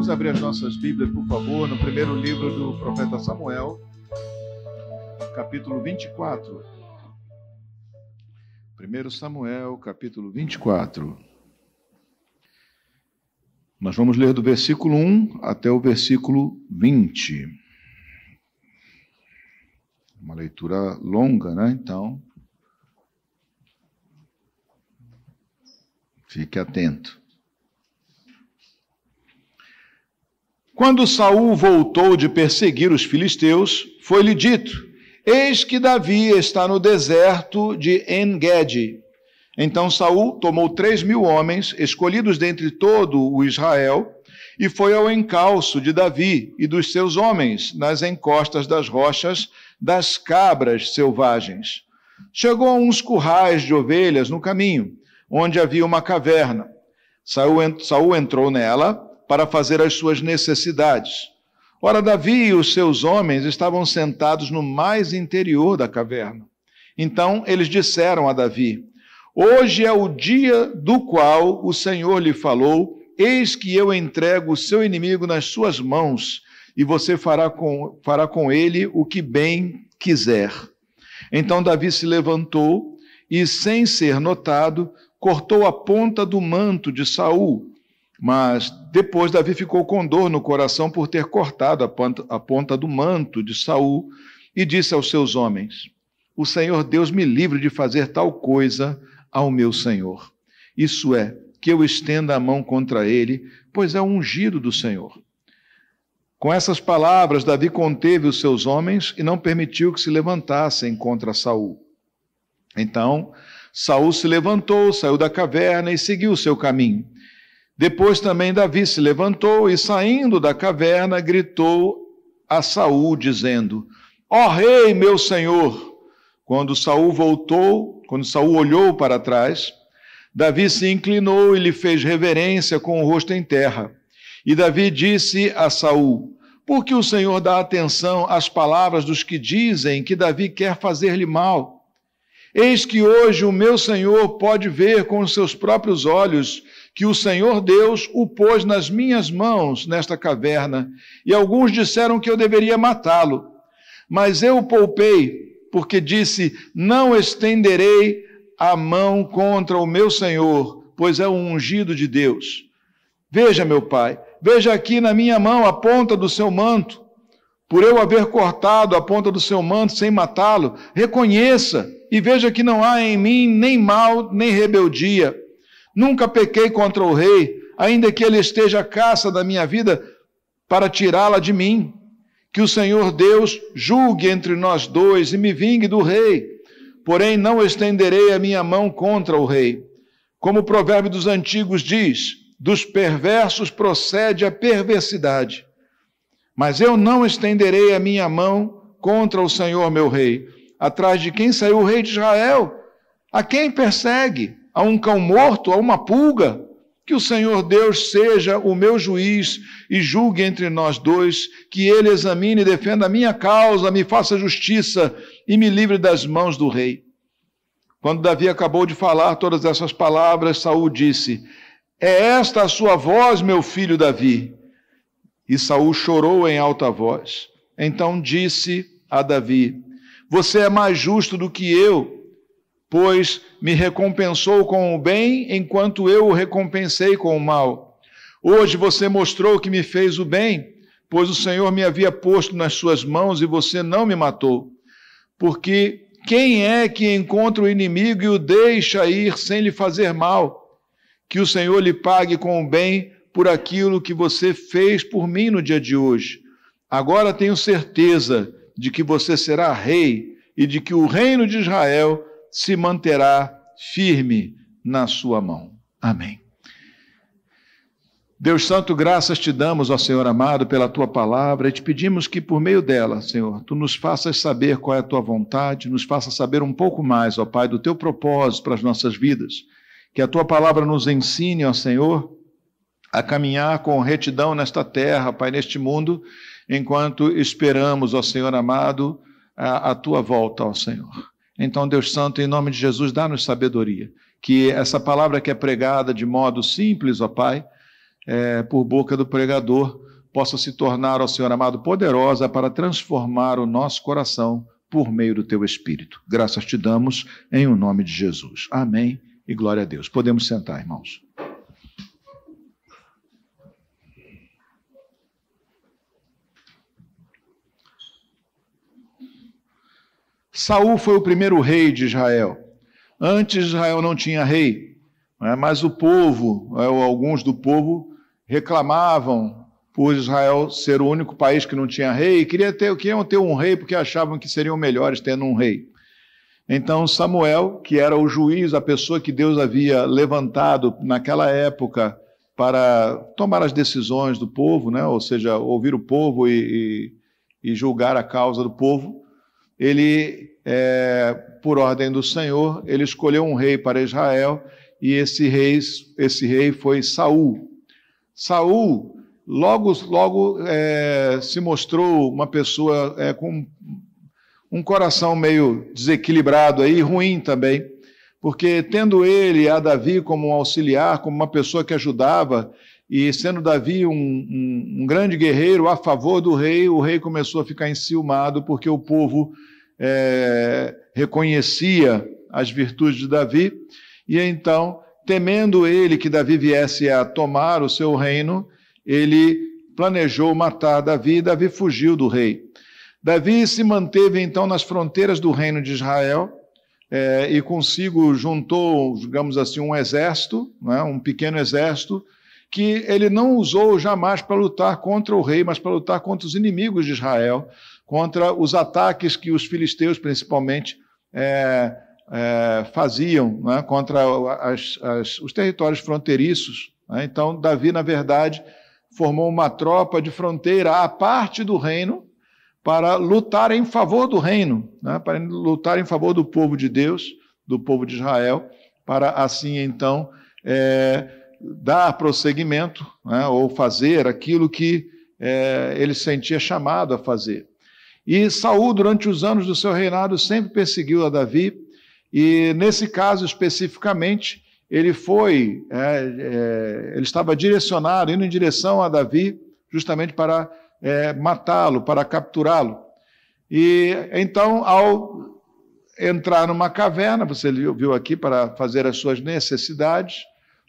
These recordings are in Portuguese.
Vamos abrir as nossas Bíblias, por favor, no primeiro livro do profeta Samuel, capítulo 24. 1 Samuel, capítulo 24. Nós vamos ler do versículo 1 até o versículo 20. Uma leitura longa, né? Então, fique atento. Quando Saul voltou de perseguir os filisteus, foi-lhe dito: Eis que Davi está no deserto de Engedi. Então Saul tomou três mil homens, escolhidos dentre todo o Israel, e foi ao encalço de Davi e dos seus homens, nas encostas das rochas das cabras selvagens. Chegou a uns currais de ovelhas no caminho, onde havia uma caverna. Saul entrou nela para fazer as suas necessidades. Ora, Davi e os seus homens estavam sentados no mais interior da caverna. Então eles disseram a Davi: Hoje é o dia do qual o Senhor lhe falou: Eis que eu entrego o seu inimigo nas suas mãos, e você fará com, fará com ele o que bem quiser. Então Davi se levantou e, sem ser notado, cortou a ponta do manto de Saul mas depois Davi ficou com dor no coração por ter cortado a ponta, a ponta do manto de Saul e disse aos seus homens: O Senhor Deus me livre de fazer tal coisa ao meu Senhor. Isso é, que eu estenda a mão contra ele, pois é o ungido do Senhor. Com essas palavras, Davi conteve os seus homens e não permitiu que se levantassem contra Saul. Então, Saul se levantou, saiu da caverna e seguiu o seu caminho. Depois também Davi se levantou e, saindo da caverna, gritou a Saul, dizendo: Ó oh, rei, meu senhor! Quando Saul voltou, quando Saul olhou para trás, Davi se inclinou e lhe fez reverência com o rosto em terra. E Davi disse a Saul: Por que o Senhor dá atenção às palavras dos que dizem que Davi quer fazer-lhe mal? Eis que hoje o meu Senhor pode ver com os seus próprios olhos que o Senhor Deus o pôs nas minhas mãos nesta caverna, e alguns disseram que eu deveria matá-lo. Mas eu o poupei, porque disse: Não estenderei a mão contra o meu Senhor, pois é o ungido de Deus. Veja, meu pai, veja aqui na minha mão a ponta do seu manto. Por eu haver cortado a ponta do seu manto sem matá-lo, reconheça e veja que não há em mim nem mal nem rebeldia Nunca pequei contra o rei, ainda que ele esteja à caça da minha vida para tirá-la de mim. Que o Senhor Deus julgue entre nós dois e me vingue do rei. Porém, não estenderei a minha mão contra o rei. Como o provérbio dos antigos diz: dos perversos procede a perversidade. Mas eu não estenderei a minha mão contra o Senhor meu rei. Atrás de quem saiu o rei de Israel? A quem persegue? a um cão morto, a uma pulga. Que o Senhor Deus seja o meu juiz e julgue entre nós dois, que ele examine e defenda a minha causa, me faça justiça e me livre das mãos do rei. Quando Davi acabou de falar todas essas palavras, Saul disse: É esta a sua voz, meu filho Davi? E Saul chorou em alta voz. Então disse a Davi: Você é mais justo do que eu pois me recompensou com o bem, enquanto eu o recompensei com o mal. Hoje você mostrou que me fez o bem, pois o Senhor me havia posto nas suas mãos e você não me matou. Porque quem é que encontra o inimigo e o deixa ir sem lhe fazer mal? Que o Senhor lhe pague com o bem por aquilo que você fez por mim no dia de hoje. Agora tenho certeza de que você será rei e de que o reino de Israel se manterá firme na sua mão. Amém. Deus Santo, graças te damos, ó Senhor amado, pela tua palavra e te pedimos que por meio dela, Senhor, tu nos faças saber qual é a tua vontade, nos faças saber um pouco mais, ó Pai, do teu propósito para as nossas vidas. Que a tua palavra nos ensine, ó Senhor, a caminhar com retidão nesta terra, Pai, neste mundo, enquanto esperamos, ó Senhor amado, a, a tua volta, ó Senhor. Então, Deus Santo, em nome de Jesus, dá-nos sabedoria. Que essa palavra que é pregada de modo simples, ó Pai, é, por boca do pregador, possa se tornar, ó Senhor amado, poderosa para transformar o nosso coração por meio do teu Espírito. Graças te damos em o nome de Jesus. Amém e glória a Deus. Podemos sentar, irmãos. Saul foi o primeiro rei de Israel. Antes Israel não tinha rei, né, mas o povo, ou alguns do povo, reclamavam por Israel ser o único país que não tinha rei, e queria ter, queriam ter um rei porque achavam que seriam melhores tendo um rei. Então Samuel, que era o juiz, a pessoa que Deus havia levantado naquela época para tomar as decisões do povo, né? ou seja, ouvir o povo e, e, e julgar a causa do povo, ele, é, por ordem do Senhor, ele escolheu um rei para Israel e esse rei, esse rei foi Saul. Saul logo, logo é, se mostrou uma pessoa é, com um coração meio desequilibrado aí, ruim também, porque tendo ele a Davi como um auxiliar, como uma pessoa que ajudava, e sendo Davi um, um, um grande guerreiro a favor do rei, o rei começou a ficar enciumado porque o povo é, reconhecia as virtudes de Davi, e então, temendo ele que Davi viesse a tomar o seu reino, ele planejou matar Davi e Davi fugiu do rei. Davi se manteve então nas fronteiras do reino de Israel é, e consigo juntou, digamos assim, um exército, né, um pequeno exército, que ele não usou jamais para lutar contra o rei, mas para lutar contra os inimigos de Israel, contra os ataques que os filisteus, principalmente, é, é, faziam né, contra as, as, os territórios fronteiriços. Né? Então, Davi, na verdade, formou uma tropa de fronteira à parte do reino para lutar em favor do reino, né? para lutar em favor do povo de Deus, do povo de Israel, para assim então é, dar prosseguimento né? ou fazer aquilo que é, ele sentia chamado a fazer. E Saul, durante os anos do seu reinado, sempre perseguiu a Davi, e nesse caso especificamente, ele foi, é, é, ele estava direcionado, indo em direção a Davi, justamente para é, matá-lo, para capturá-lo. E então, ao entrar numa caverna, você viu aqui, para fazer as suas necessidades,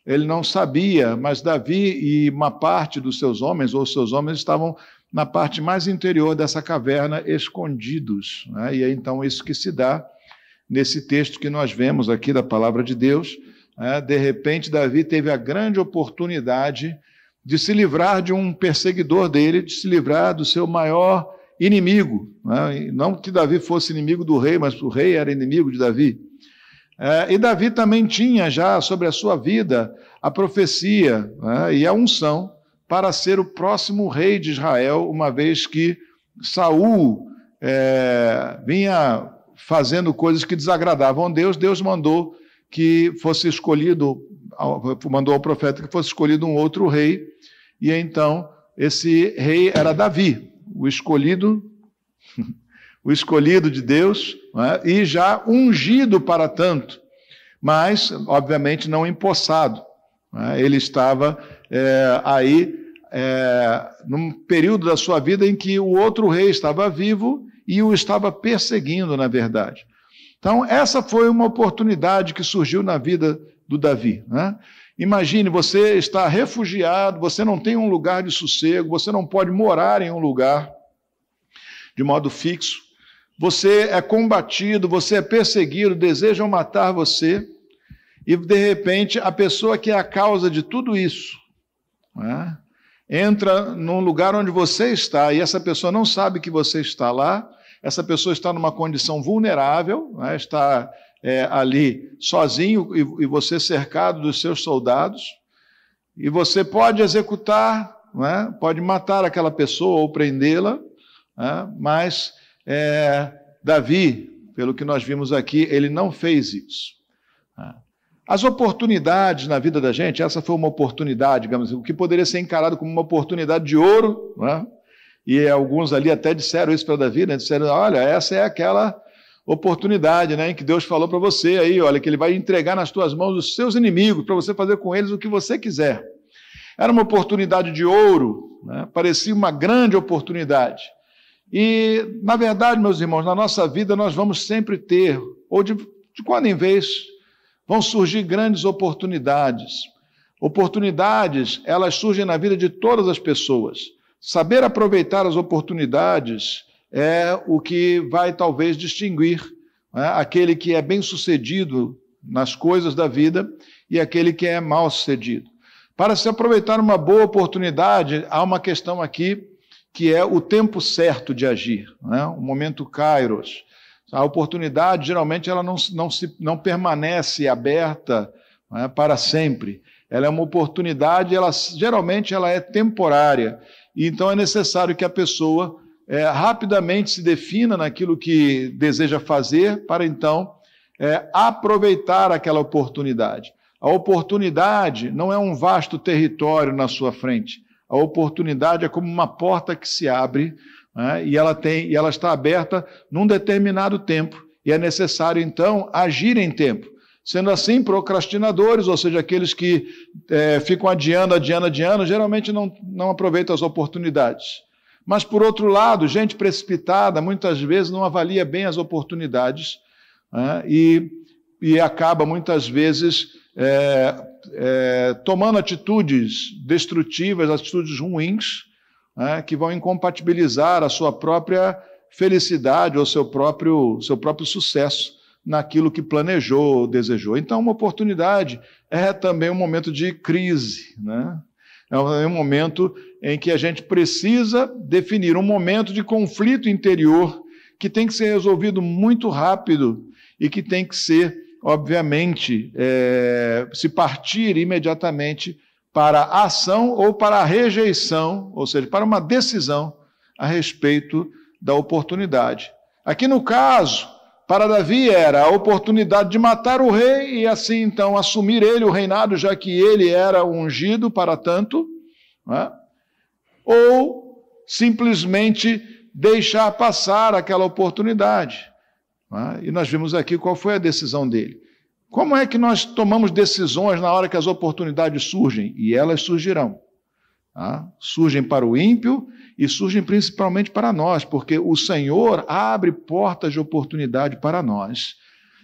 ele não sabia, mas Davi e uma parte dos seus homens, ou seus homens, estavam na parte mais interior dessa caverna, escondidos. Né? E é então isso que se dá nesse texto que nós vemos aqui da palavra de Deus é, de repente, Davi teve a grande oportunidade de se livrar de um perseguidor dele, de se livrar do seu maior inimigo. Né? Não que Davi fosse inimigo do rei, mas o rei era inimigo de Davi. É, e Davi também tinha já sobre a sua vida a profecia né? e a unção para ser o próximo rei de Israel, uma vez que Saul é, vinha fazendo coisas que desagradavam a Deus, Deus mandou que fosse escolhido, mandou ao profeta que fosse escolhido um outro rei, e então esse rei era Davi, o escolhido, o escolhido de Deus, é? e já ungido para tanto, mas, obviamente, não empossado. É? Ele estava é, aí é, num período da sua vida em que o outro rei estava vivo e o estava perseguindo, na verdade. Então, essa foi uma oportunidade que surgiu na vida do Davi. Né? Imagine, você está refugiado, você não tem um lugar de sossego, você não pode morar em um lugar de modo fixo, você é combatido, você é perseguido, desejam matar você, e de repente a pessoa que é a causa de tudo isso né, entra num lugar onde você está, e essa pessoa não sabe que você está lá, essa pessoa está numa condição vulnerável, né, está é, ali sozinho e, e, você cercado dos seus soldados, e você pode executar, né, pode matar aquela pessoa ou prendê-la, né, mas é, Davi, pelo que nós vimos aqui, ele não fez isso. Né. As oportunidades na vida da gente, essa foi uma oportunidade, digamos, o que poderia ser encarado como uma oportunidade de ouro, né? E alguns ali até disseram isso para Davi, né? Disseram: olha, essa é aquela oportunidade, né? Em que Deus falou para você aí, olha, que Ele vai entregar nas tuas mãos os seus inimigos para você fazer com eles o que você quiser. Era uma oportunidade de ouro, né? parecia uma grande oportunidade. E, na verdade, meus irmãos, na nossa vida nós vamos sempre ter, ou de, de quando em vez, vão surgir grandes oportunidades. Oportunidades, elas surgem na vida de todas as pessoas. Saber aproveitar as oportunidades é o que vai talvez distinguir né, aquele que é bem sucedido nas coisas da vida e aquele que é mal sucedido. Para se aproveitar uma boa oportunidade, há uma questão aqui que é o tempo certo de agir, né? o momento kairos. A oportunidade, geralmente, ela não, não, se, não permanece aberta né, para sempre. Ela é uma oportunidade, ela, geralmente ela é temporária. E então é necessário que a pessoa é, rapidamente se defina naquilo que deseja fazer, para então é, aproveitar aquela oportunidade. A oportunidade não é um vasto território na sua frente. A oportunidade é como uma porta que se abre né, e, ela tem, e ela está aberta num determinado tempo. E é necessário, então, agir em tempo. Sendo assim, procrastinadores, ou seja, aqueles que é, ficam adiando, adiando, adiando, geralmente não, não aproveitam as oportunidades. Mas, por outro lado, gente precipitada muitas vezes não avalia bem as oportunidades né, e, e acaba muitas vezes é, é, tomando atitudes destrutivas, atitudes ruins, né, que vão incompatibilizar a sua própria felicidade ou seu próprio, seu próprio sucesso naquilo que planejou, desejou. Então, uma oportunidade é também um momento de crise, né? É um momento em que a gente precisa definir um momento de conflito interior que tem que ser resolvido muito rápido e que tem que ser, obviamente, é, se partir imediatamente para a ação ou para a rejeição, ou seja, para uma decisão a respeito da oportunidade. Aqui no caso, para Davi era a oportunidade de matar o rei e assim então assumir ele o reinado, já que ele era ungido para tanto, é? ou simplesmente deixar passar aquela oportunidade. É? E nós vimos aqui qual foi a decisão dele. Como é que nós tomamos decisões na hora que as oportunidades surgem? E elas surgirão. Tá? Surgem para o ímpio e surgem principalmente para nós, porque o Senhor abre portas de oportunidade para nós.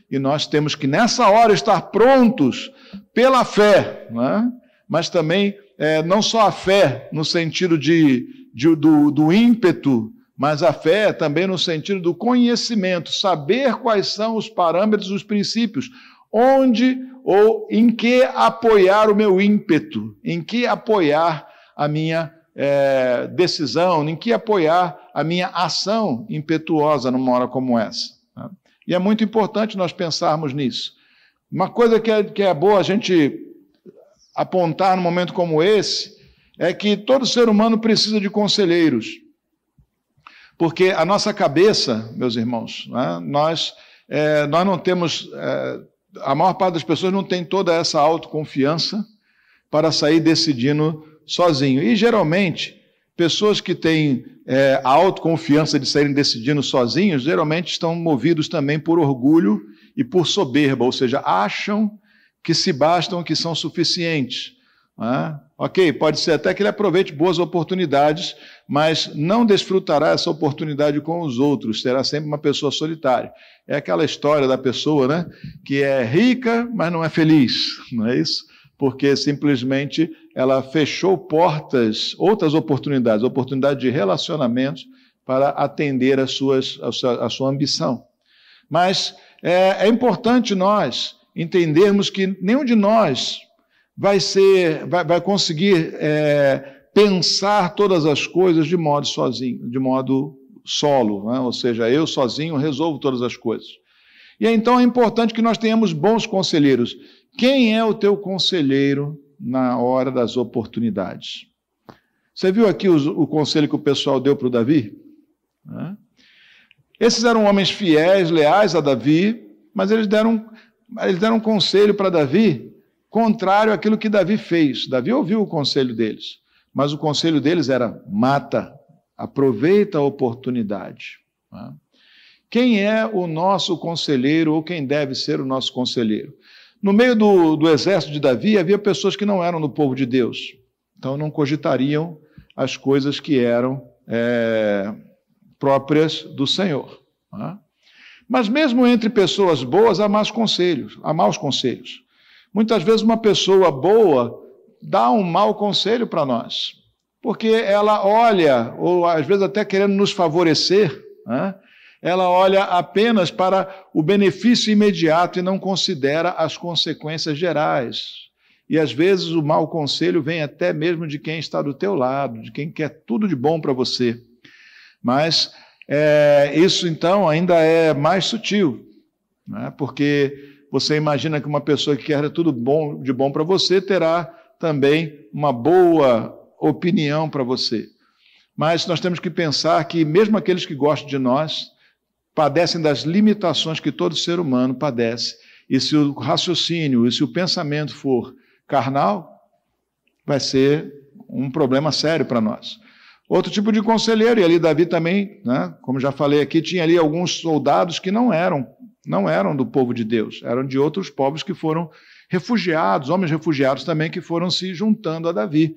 E nós temos que, nessa hora, estar prontos pela fé, né? mas também é, não só a fé no sentido de, de do, do ímpeto, mas a fé também no sentido do conhecimento, saber quais são os parâmetros, os princípios, onde ou em que apoiar o meu ímpeto, em que apoiar a minha é, decisão, em que apoiar a minha ação impetuosa numa hora como essa. Né? E é muito importante nós pensarmos nisso. Uma coisa que é, que é boa a gente apontar num momento como esse é que todo ser humano precisa de conselheiros. Porque a nossa cabeça, meus irmãos, né, nós, é, nós não temos. É, a maior parte das pessoas não tem toda essa autoconfiança para sair decidindo sozinho. E geralmente, pessoas que têm é, a autoconfiança de saírem decidindo sozinhos, geralmente estão movidos também por orgulho e por soberba, ou seja, acham que se bastam, que são suficientes. É? Ok, pode ser até que ele aproveite boas oportunidades, mas não desfrutará essa oportunidade com os outros, será sempre uma pessoa solitária. É aquela história da pessoa né, que é rica, mas não é feliz, não é isso? Porque simplesmente ela fechou portas, outras oportunidades, oportunidade de relacionamentos para atender às suas, a, sua, a sua ambição. Mas é, é importante nós entendermos que nenhum de nós vai ser, vai, vai conseguir é, pensar todas as coisas de modo sozinho, de modo solo, né? ou seja, eu sozinho resolvo todas as coisas. E então é importante que nós tenhamos bons conselheiros. Quem é o teu conselheiro na hora das oportunidades. Você viu aqui o, o conselho que o pessoal deu para o Davi? Esses eram homens fiéis, leais a Davi, mas eles deram, eles deram um conselho para Davi contrário àquilo que Davi fez. Davi ouviu o conselho deles, mas o conselho deles era: mata, aproveita a oportunidade. Quem é o nosso conselheiro ou quem deve ser o nosso conselheiro? No meio do, do exército de Davi havia pessoas que não eram do povo de Deus. Então não cogitariam as coisas que eram é, próprias do Senhor. Né? Mas mesmo entre pessoas boas há maus conselhos, há maus conselhos. Muitas vezes uma pessoa boa dá um mau conselho para nós, porque ela olha, ou às vezes até querendo nos favorecer, né? ela olha apenas para o benefício imediato e não considera as consequências gerais. E às vezes o mau conselho vem até mesmo de quem está do teu lado, de quem quer tudo de bom para você. Mas é, isso então ainda é mais sutil, né? porque você imagina que uma pessoa que quer tudo bom, de bom para você terá também uma boa opinião para você. Mas nós temos que pensar que, mesmo aqueles que gostam de nós, padecem das limitações que todo ser humano padece. E se o raciocínio e se o pensamento for carnal, vai ser um problema sério para nós. Outro tipo de conselheiro, e ali Davi também, né, como já falei aqui, tinha ali alguns soldados que não eram, não eram do povo de Deus, eram de outros povos que foram refugiados, homens refugiados também que foram se juntando a Davi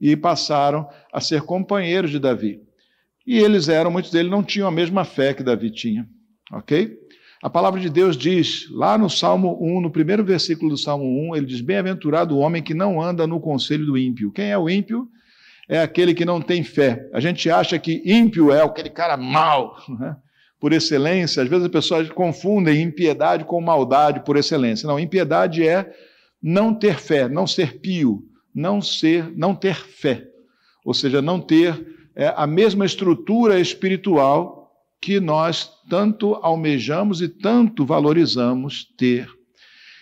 e passaram a ser companheiros de Davi. E eles eram, muitos deles não tinham a mesma fé que Davi tinha, ok? A palavra de Deus diz, lá no Salmo 1, no primeiro versículo do Salmo 1, ele diz: Bem-aventurado o homem que não anda no conselho do ímpio. Quem é o ímpio? É aquele que não tem fé. A gente acha que ímpio é aquele cara mau, né? Por excelência. Às vezes as pessoas confundem impiedade com maldade por excelência. Não, impiedade é não ter fé, não ser pio, não ser, não ter fé. Ou seja, não ter é, a mesma estrutura espiritual que nós tanto almejamos e tanto valorizamos ter.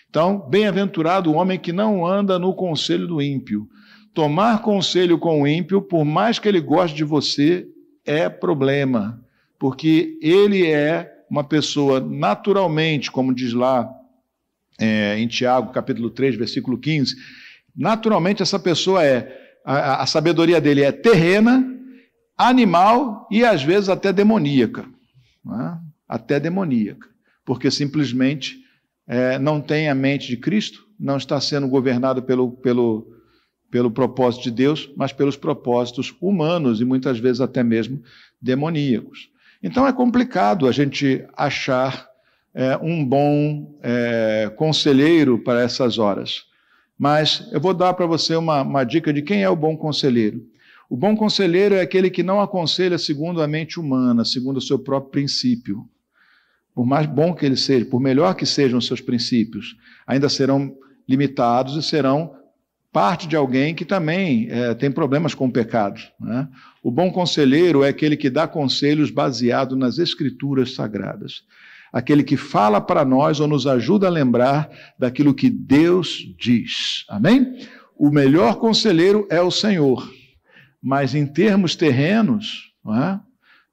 Então, bem-aventurado o homem que não anda no conselho do ímpio. Tomar conselho com o ímpio, por mais que ele goste de você, é problema, porque ele é uma pessoa naturalmente, como diz lá é, em Tiago, capítulo 3, versículo 15, naturalmente essa pessoa é, a, a sabedoria dele é terrena, animal e às vezes até demoníaca. É? Até demoníaca. Porque simplesmente é, não tem a mente de Cristo, não está sendo governado pelo, pelo, pelo propósito de Deus, mas pelos propósitos humanos e muitas vezes até mesmo demoníacos. Então é complicado a gente achar é, um bom é, conselheiro para essas horas. Mas eu vou dar para você uma, uma dica de quem é o bom conselheiro. O bom conselheiro é aquele que não aconselha segundo a mente humana, segundo o seu próprio princípio. Por mais bom que ele seja, por melhor que sejam os seus princípios, ainda serão limitados e serão parte de alguém que também é, tem problemas com o pecado. Né? O bom conselheiro é aquele que dá conselhos baseado nas escrituras sagradas. Aquele que fala para nós ou nos ajuda a lembrar daquilo que Deus diz. Amém? O melhor conselheiro é o Senhor. Mas em termos terrenos, é?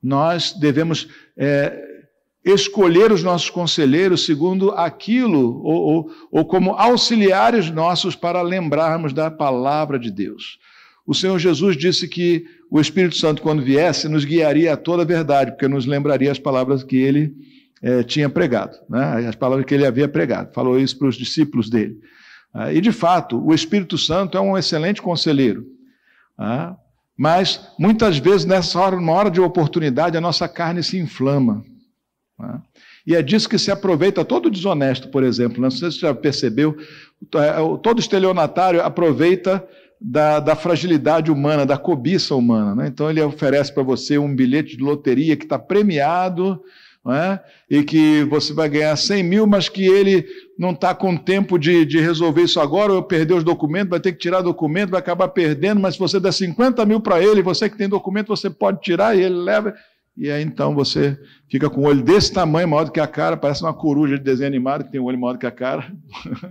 nós devemos é, escolher os nossos conselheiros segundo aquilo, ou, ou, ou como auxiliares nossos para lembrarmos da palavra de Deus. O Senhor Jesus disse que o Espírito Santo, quando viesse, nos guiaria a toda a verdade, porque nos lembraria as palavras que ele é, tinha pregado, né? as palavras que ele havia pregado. Falou isso para os discípulos dele. Ah, e, de fato, o Espírito Santo é um excelente conselheiro. Ah, mas muitas vezes, nessa hora, numa hora de oportunidade, a nossa carne se inflama. Né? E é disso que se aproveita todo desonesto, por exemplo. Né? Não sei se você já percebeu, é, todo estelionatário aproveita da, da, fragilidade humana, da cobiça humana. Né? Então ele oferece para você um bilhete de loteria que está premiado é? e que você vai ganhar 100 mil, mas que ele não está com tempo de, de, resolver isso agora, ou perder os documentos, vai ter que tirar documento, vai acabar perdendo, mas se você der 50 mil para ele, você que tem documento, você pode tirar e ele leva. E aí então você fica com o olho desse tamanho, maior do que a cara, parece uma coruja de desenho animado que tem um olho maior do que a cara.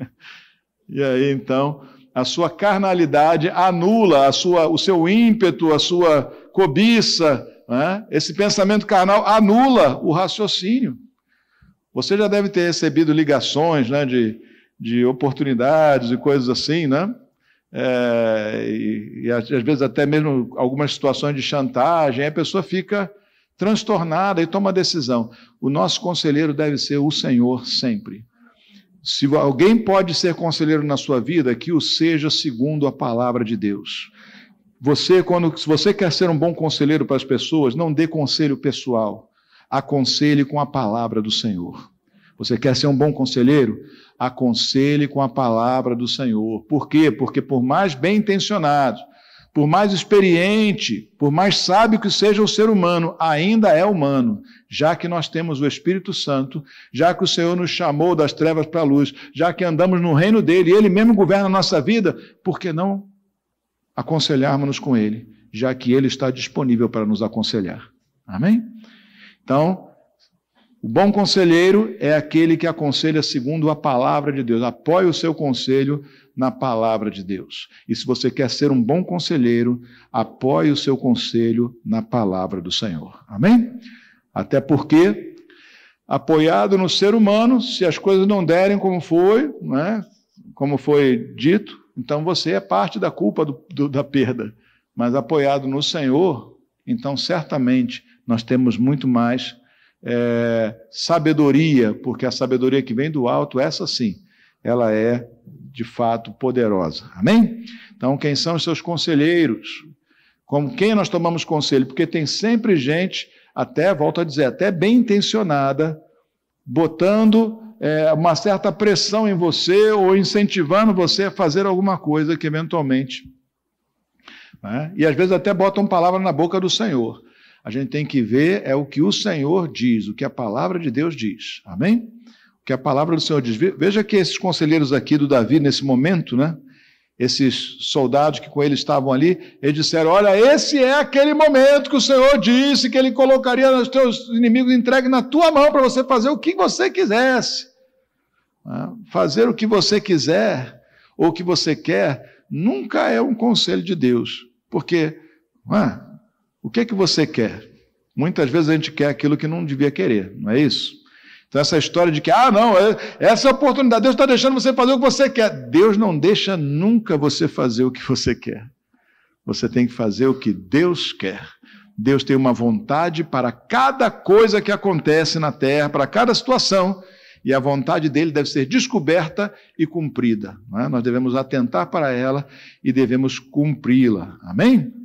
e aí então a sua carnalidade anula a sua, o seu ímpeto, a sua cobiça, né? Esse pensamento carnal anula o raciocínio. Você já deve ter recebido ligações né, de, de oportunidades e coisas assim, né? É, e, e, às vezes até mesmo algumas situações de chantagem, a pessoa fica transtornada e toma decisão. O nosso conselheiro deve ser o Senhor sempre. Se alguém pode ser conselheiro na sua vida, que o seja segundo a palavra de Deus. você, quando se você quer ser um bom conselheiro para as pessoas, não dê conselho pessoal. Aconselhe com a palavra do Senhor. Você quer ser um bom conselheiro? Aconselhe com a palavra do Senhor. Por quê? Porque por mais bem intencionado, por mais experiente, por mais sábio que seja o ser humano, ainda é humano, já que nós temos o Espírito Santo, já que o Senhor nos chamou das trevas para a luz, já que andamos no reino dele, e ele mesmo governa a nossa vida, por que não aconselharmos-nos com ele, já que ele está disponível para nos aconselhar? Amém? Então, o bom conselheiro é aquele que aconselha segundo a palavra de Deus, apoia o seu conselho na palavra de Deus. E se você quer ser um bom conselheiro, apoie o seu conselho na palavra do Senhor. Amém? Até porque, apoiado no ser humano, se as coisas não derem como foi, né, como foi dito, então você é parte da culpa do, do, da perda. Mas apoiado no Senhor, então certamente nós temos muito mais é, sabedoria, porque a sabedoria que vem do alto, essa sim, ela é de fato poderosa. Amém? Então, quem são os seus conselheiros? Com quem nós tomamos conselho? Porque tem sempre gente, até, volto a dizer, até bem intencionada, botando é, uma certa pressão em você ou incentivando você a fazer alguma coisa que eventualmente. Né? E às vezes até botam palavra na boca do Senhor. A gente tem que ver é o que o Senhor diz, o que a palavra de Deus diz. Amém? que a palavra do Senhor diz. Veja que esses conselheiros aqui do Davi, nesse momento, né? Esses soldados que com ele estavam ali, eles disseram: Olha, esse é aquele momento que o Senhor disse que ele colocaria os teus inimigos entregues na tua mão para você fazer o que você quisesse. Né? Fazer o que você quiser ou o que você quer nunca é um conselho de Deus, porque é? O que é que você quer? Muitas vezes a gente quer aquilo que não devia querer, não é isso? Então, essa história de que, ah, não, é, essa é a oportunidade, Deus está deixando você fazer o que você quer. Deus não deixa nunca você fazer o que você quer. Você tem que fazer o que Deus quer. Deus tem uma vontade para cada coisa que acontece na terra, para cada situação, e a vontade dele deve ser descoberta e cumprida. É? Nós devemos atentar para ela e devemos cumpri-la. Amém?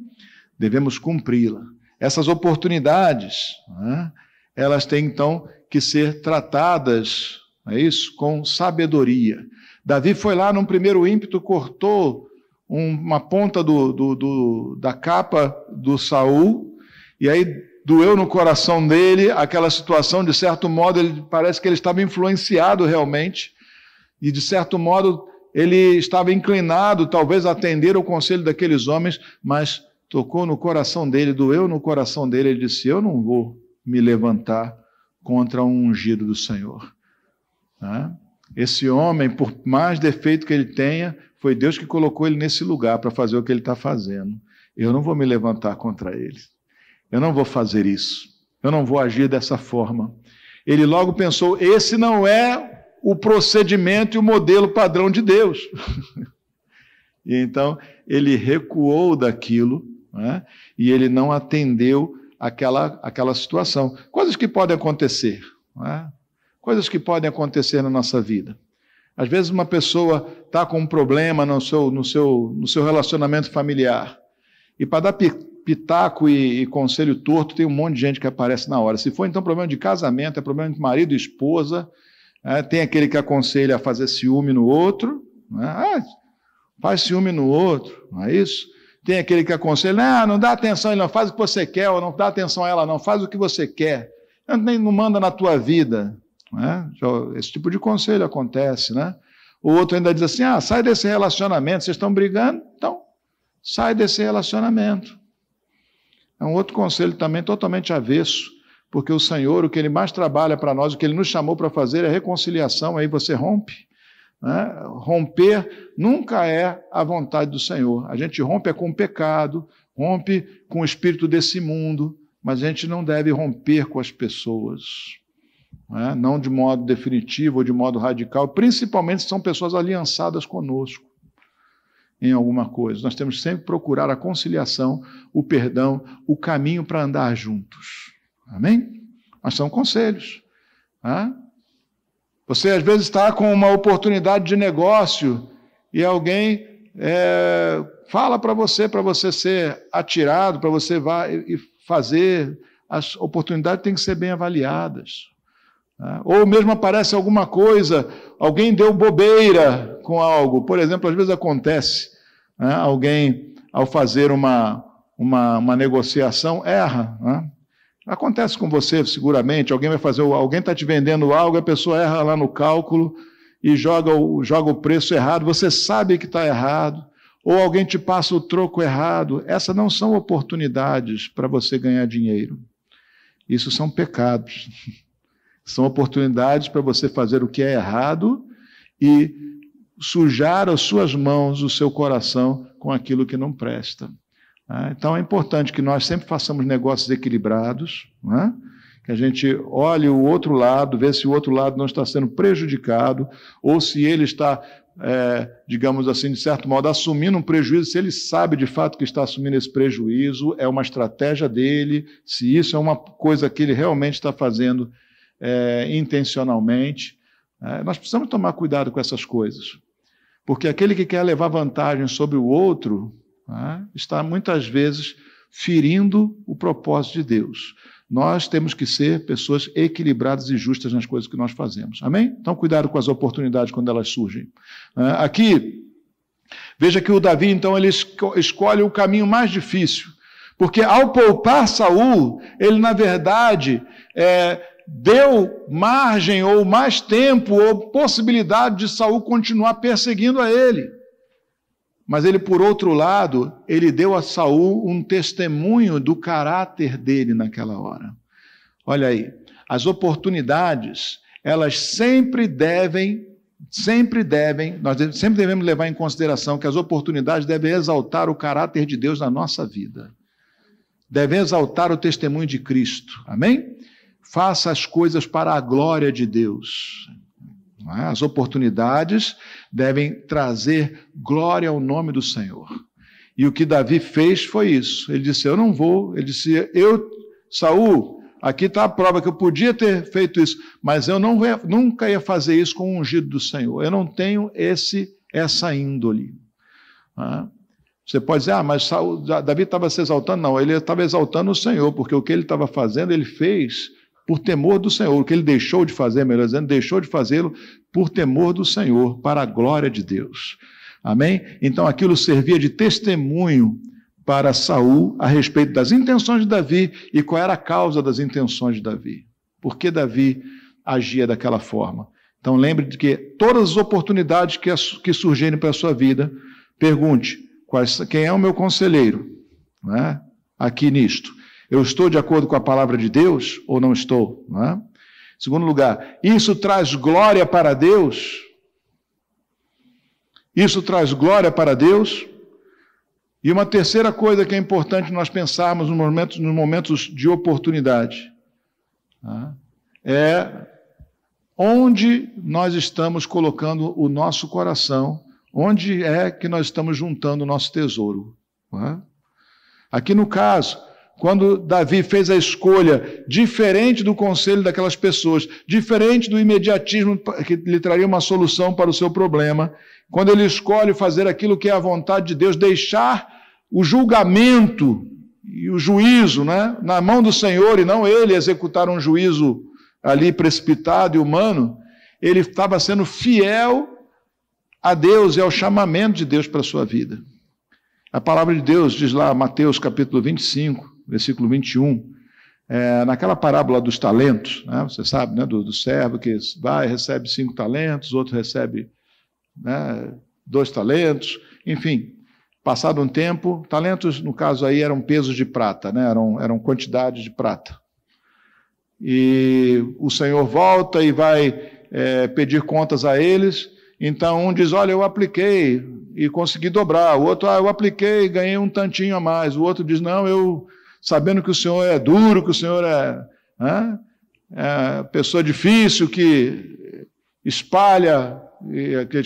Devemos cumpri-la. Essas oportunidades, é? elas têm então que ser tratadas, é isso, com sabedoria. Davi foi lá num primeiro ímpeto, cortou uma ponta do, do, do, da capa do Saul, e aí doeu no coração dele aquela situação, de certo modo, ele parece que ele estava influenciado realmente, e de certo modo ele estava inclinado, talvez, a atender o conselho daqueles homens, mas tocou no coração dele, doeu no coração dele, ele disse: Eu não vou me levantar contra um ungido do Senhor. Né? Esse homem, por mais defeito que ele tenha, foi Deus que colocou ele nesse lugar para fazer o que ele está fazendo. Eu não vou me levantar contra ele. Eu não vou fazer isso. Eu não vou agir dessa forma. Ele logo pensou: esse não é o procedimento e o modelo padrão de Deus. e então ele recuou daquilo né? e ele não atendeu aquela, aquela situação. Coisas que podem acontecer, é? coisas que podem acontecer na nossa vida. Às vezes uma pessoa está com um problema no seu, no, seu, no seu relacionamento familiar. E para dar pitaco e, e, conselho torto, tem um monte de gente que aparece na hora. Se for então problema de casamento, é problema de marido e esposa, é, tem aquele que aconselha a fazer ciúme no outro. É? Ah, faz ciúme no outro, não é isso? Tem aquele que aconselha, não, não dá atenção, ele não faz o que você quer, ou não dá atenção a ela, não, faz o que você quer. Nem não manda na tua vida. Né? Esse tipo de conselho acontece, né? O outro ainda diz assim: ah, sai desse relacionamento, vocês estão brigando? Então, sai desse relacionamento. É um outro conselho também totalmente avesso, porque o Senhor, o que Ele mais trabalha para nós, o que Ele nos chamou para fazer é reconciliação, aí você rompe. Né? Romper nunca é a vontade do Senhor. A gente rompe é com o pecado, rompe com o espírito desse mundo, mas a gente não deve romper com as pessoas. Né? Não de modo definitivo ou de modo radical, principalmente se são pessoas aliançadas conosco em alguma coisa. Nós temos sempre procurar a conciliação, o perdão, o caminho para andar juntos. Amém? Mas são conselhos. Né? Você às vezes está com uma oportunidade de negócio e alguém é, fala para você, para você ser atirado, para você vá e fazer. As oportunidades têm que ser bem avaliadas. Né? Ou mesmo aparece alguma coisa, alguém deu bobeira com algo. Por exemplo, às vezes acontece, né? alguém, ao fazer uma, uma, uma negociação, erra. Né? Acontece com você, seguramente. Alguém vai fazer, alguém está te vendendo algo, a pessoa erra lá no cálculo e joga o, joga o preço errado. Você sabe que está errado. Ou alguém te passa o troco errado. Essas não são oportunidades para você ganhar dinheiro. Isso são pecados. São oportunidades para você fazer o que é errado e sujar as suas mãos, o seu coração com aquilo que não presta. Né? Então é importante que nós sempre façamos negócios equilibrados, né? que a gente olhe o outro lado, vê se o outro lado não está sendo prejudicado, ou se ele está, é, digamos assim, de certo modo, assumindo um prejuízo, se ele sabe de fato que está assumindo esse prejuízo, é uma estratégia dele, se isso é uma coisa que ele realmente está fazendo é, intencionalmente. É, nós precisamos tomar cuidado com essas coisas, porque aquele que quer levar vantagem sobre o outro, né, está muitas vezes ferindo o propósito de Deus. Nós temos que ser pessoas equilibradas e justas nas coisas que nós fazemos. Amém? Então, cuidado com as oportunidades quando elas surgem. Né, aqui, veja que o Davi, então, ele escolhe o caminho mais difícil. Porque ao poupar Saul, ele, na verdade, é, deu margem ou mais tempo ou possibilidade de Saul continuar perseguindo a ele. Mas ele, por outro lado, ele deu a Saul um testemunho do caráter dele naquela hora. Olha aí, as oportunidades, elas sempre devem, sempre devem, nós sempre devemos levar em consideração que as oportunidades devem exaltar o caráter de Deus na nossa vida. Devem exaltar o testemunho de Cristo. Amém? Faça as coisas para a glória de Deus. É? As oportunidades devem trazer glória ao nome do Senhor. E o que Davi fez foi isso. Ele disse: Eu não vou. Ele disse: Eu, Saul, aqui está a prova que eu podia ter feito isso, mas eu não, nunca ia fazer isso com o ungido do Senhor. Eu não tenho esse essa índole. É? Você pode dizer, ah, mas Saul, Davi estava se exaltando. Não, ele estava exaltando o Senhor, porque o que ele estava fazendo, ele fez por temor do Senhor. O que ele deixou de fazer, melhor dizendo, deixou de fazê-lo por temor do Senhor, para a glória de Deus. Amém? Então aquilo servia de testemunho para Saul a respeito das intenções de Davi e qual era a causa das intenções de Davi. Por que Davi agia daquela forma? Então lembre de que todas as oportunidades que, surgirem para a sua vida, pergunte quais, quem é o meu conselheiro né? aqui nisto. Eu estou de acordo com a palavra de Deus ou não estou? Não é? Segundo lugar, isso traz glória para Deus? Isso traz glória para Deus? E uma terceira coisa que é importante nós pensarmos nos momentos, nos momentos de oportunidade é onde nós estamos colocando o nosso coração, onde é que nós estamos juntando o nosso tesouro. Aqui no caso, quando Davi fez a escolha diferente do conselho daquelas pessoas, diferente do imediatismo que lhe traria uma solução para o seu problema, quando ele escolhe fazer aquilo que é a vontade de Deus, deixar o julgamento e o juízo né, na mão do Senhor e não ele executar um juízo ali precipitado e humano, ele estava sendo fiel a Deus e ao chamamento de Deus para a sua vida. A palavra de Deus diz lá, Mateus capítulo 25, versículo 21, é, naquela parábola dos talentos, né, você sabe, né, do, do servo que vai, recebe cinco talentos, outro recebe né, dois talentos, enfim, passado um tempo, talentos, no caso aí, eram pesos de prata, né, eram, eram quantidades de prata. E o Senhor volta e vai é, pedir contas a eles, então um diz: Olha, eu apliquei e consegui dobrar, o outro, ah, eu apliquei e ganhei um tantinho a mais, o outro diz: Não, eu sabendo que o Senhor é duro, que o Senhor é, né, é pessoa difícil, que espalha,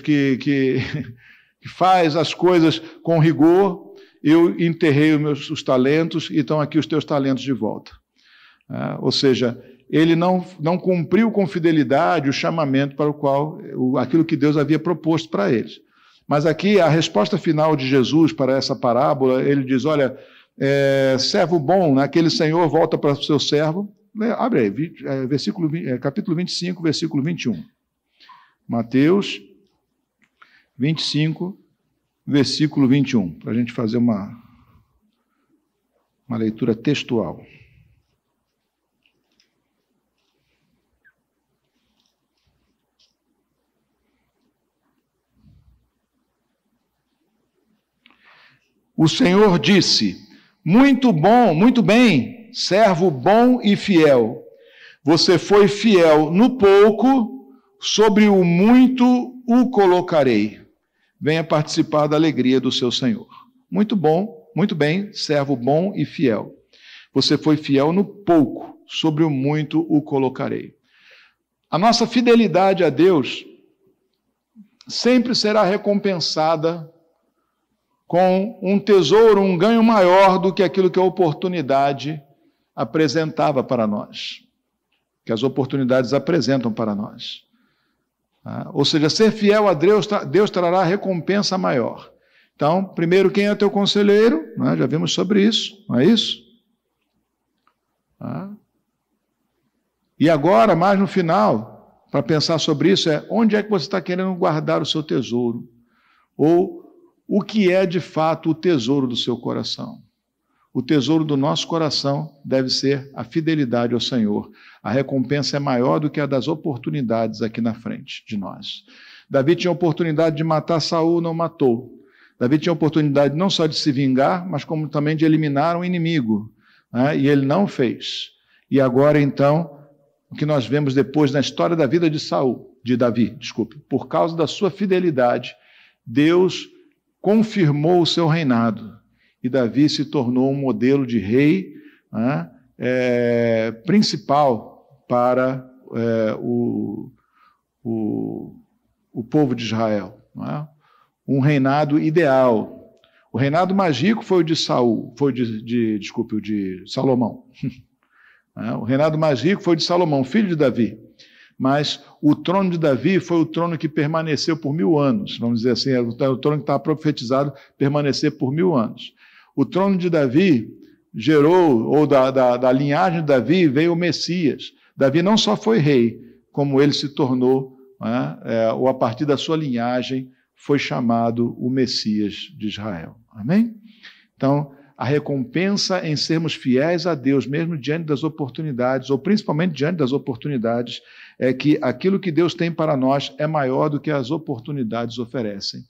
que, que, que faz as coisas com rigor, eu enterrei os meus os talentos e estão aqui os teus talentos de volta. Ou seja, ele não, não cumpriu com fidelidade o chamamento para o qual, o, aquilo que Deus havia proposto para eles. Mas aqui a resposta final de Jesus para essa parábola, ele diz: olha, é, servo bom, né? aquele senhor volta para o seu servo. Abre aí, é, versículo, é, capítulo 25, versículo 21. Mateus 25, versículo 21, para a gente fazer uma, uma leitura textual. O Senhor disse: Muito bom, muito bem, servo bom e fiel. Você foi fiel no pouco, sobre o muito o colocarei. Venha participar da alegria do seu Senhor. Muito bom, muito bem, servo bom e fiel. Você foi fiel no pouco, sobre o muito o colocarei. A nossa fidelidade a Deus sempre será recompensada com um tesouro, um ganho maior do que aquilo que a oportunidade apresentava para nós, que as oportunidades apresentam para nós. Ah, ou seja, ser fiel a Deus, Deus trará recompensa maior. Então, primeiro, quem é teu conselheiro? Né? Já vimos sobre isso, não é isso? Ah. E agora, mais no final, para pensar sobre isso, é onde é que você está querendo guardar o seu tesouro? Ou o que é de fato o tesouro do seu coração. O tesouro do nosso coração deve ser a fidelidade ao Senhor. A recompensa é maior do que a das oportunidades aqui na frente de nós. Davi tinha a oportunidade de matar Saul, não matou. Davi tinha a oportunidade não só de se vingar, mas como também de eliminar um inimigo. Né? E ele não fez. E agora, então, o que nós vemos depois na história da vida de Saul, de Davi, desculpe, por causa da sua fidelidade, Deus confirmou o seu reinado. E Davi se tornou um modelo de rei né, é, principal para é, o, o, o, povo de Israel. É? Um reinado ideal. O reinado mais rico foi o de Saul, foi de, de desculpe, o de Salomão. É? o reinado mais rico foi o de Salomão, filho de Davi mas o trono de Davi foi o trono que permaneceu por mil anos, vamos dizer assim, o trono que estava profetizado permanecer por mil anos. O trono de Davi gerou, ou da, da, da linhagem de Davi veio o Messias. Davi não só foi rei, como ele se tornou, né, é, ou a partir da sua linhagem, foi chamado o Messias de Israel. Amém? Então, a recompensa em sermos fiéis a Deus, mesmo diante das oportunidades, ou principalmente diante das oportunidades, é que aquilo que Deus tem para nós é maior do que as oportunidades oferecem.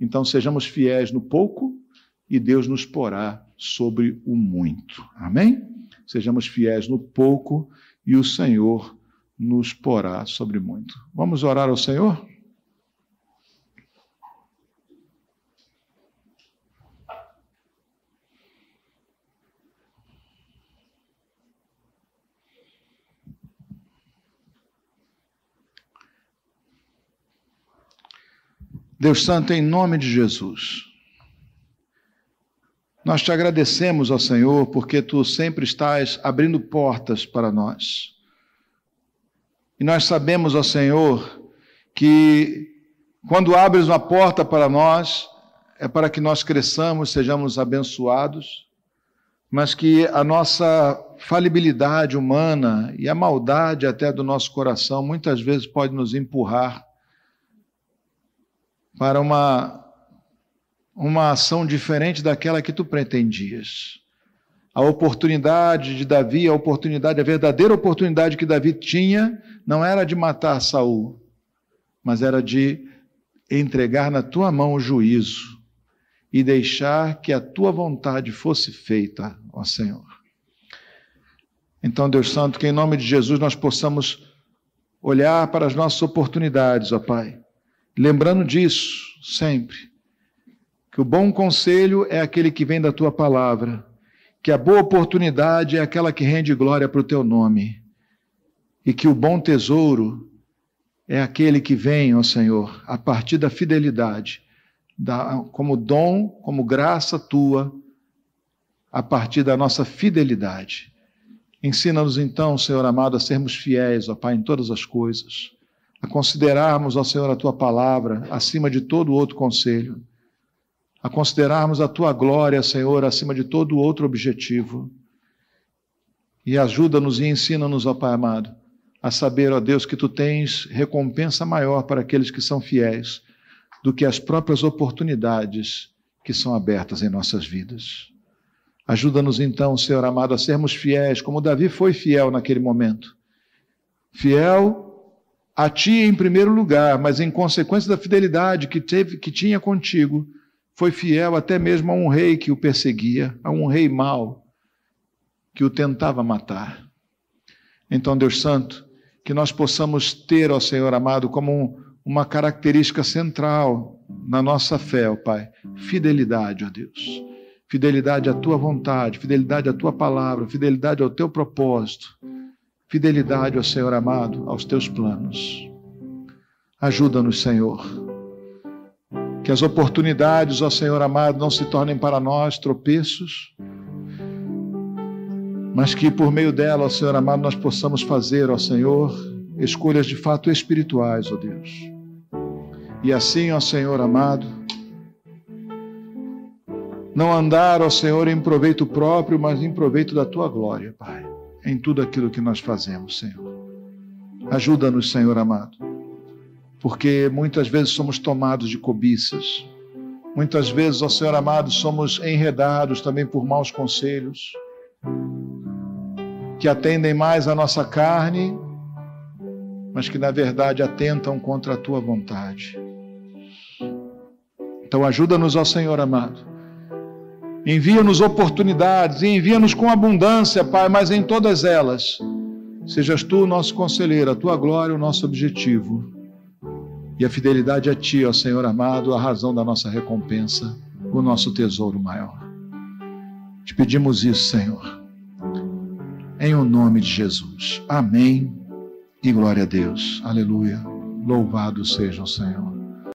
Então, sejamos fiéis no pouco e Deus nos porá sobre o muito. Amém? Sejamos fiéis no pouco e o Senhor nos porá sobre muito. Vamos orar ao Senhor? Deus Santo, em nome de Jesus, nós te agradecemos, ó Senhor, porque tu sempre estás abrindo portas para nós. E nós sabemos, ó Senhor, que quando abres uma porta para nós, é para que nós cresçamos, sejamos abençoados, mas que a nossa falibilidade humana e a maldade até do nosso coração muitas vezes pode nos empurrar para uma, uma ação diferente daquela que tu pretendias. A oportunidade de Davi, a oportunidade, a verdadeira oportunidade que Davi tinha, não era de matar Saul, mas era de entregar na tua mão o juízo e deixar que a tua vontade fosse feita, ó Senhor. Então, Deus Santo, que em nome de Jesus nós possamos olhar para as nossas oportunidades, ó Pai Lembrando disso sempre, que o bom conselho é aquele que vem da tua palavra, que a boa oportunidade é aquela que rende glória para o teu nome, e que o bom tesouro é aquele que vem, ó Senhor, a partir da fidelidade, da, como dom, como graça tua, a partir da nossa fidelidade. Ensina-nos então, Senhor amado, a sermos fiéis, ó Pai, em todas as coisas a considerarmos, ó Senhor, a tua palavra acima de todo outro conselho, a considerarmos a tua glória, Senhor, acima de todo outro objetivo. E ajuda-nos e ensina-nos, ó Pai amado, a saber, ó Deus, que tu tens recompensa maior para aqueles que são fiéis do que as próprias oportunidades que são abertas em nossas vidas. Ajuda-nos então, Senhor amado, a sermos fiéis, como Davi foi fiel naquele momento. Fiel a ti em primeiro lugar, mas em consequência da fidelidade que teve, que tinha contigo, foi fiel até mesmo a um rei que o perseguia, a um rei mau que o tentava matar. Então, Deus Santo, que nós possamos ter, ó Senhor amado, como uma característica central na nossa fé, ó Pai, fidelidade, ó Deus. Fidelidade à tua vontade, fidelidade à tua palavra, fidelidade ao teu propósito, fidelidade, ó Senhor amado, aos teus planos. Ajuda-nos, Senhor. Que as oportunidades, ó Senhor amado, não se tornem para nós tropeços, mas que por meio dela, ó Senhor amado, nós possamos fazer, ó Senhor, escolhas de fato espirituais, ó Deus. E assim, ó Senhor amado, não andar, ó Senhor, em proveito próprio, mas em proveito da tua glória, Pai, em tudo aquilo que nós fazemos, Senhor. Ajuda-nos, Senhor amado, porque muitas vezes somos tomados de cobiças, muitas vezes, ó Senhor amado, somos enredados também por maus conselhos que atendem mais à nossa carne, mas que na verdade atentam contra a tua vontade. Então ajuda-nos, ó Senhor amado. Envia-nos oportunidades e envia-nos com abundância, Pai, mas em todas elas, sejas tu o nosso conselheiro, a tua glória, o nosso objetivo. E a fidelidade a ti, ó Senhor amado, a razão da nossa recompensa, o nosso tesouro maior. Te pedimos isso, Senhor em o nome de Jesus. Amém e glória a Deus. Aleluia. Louvado seja o Senhor.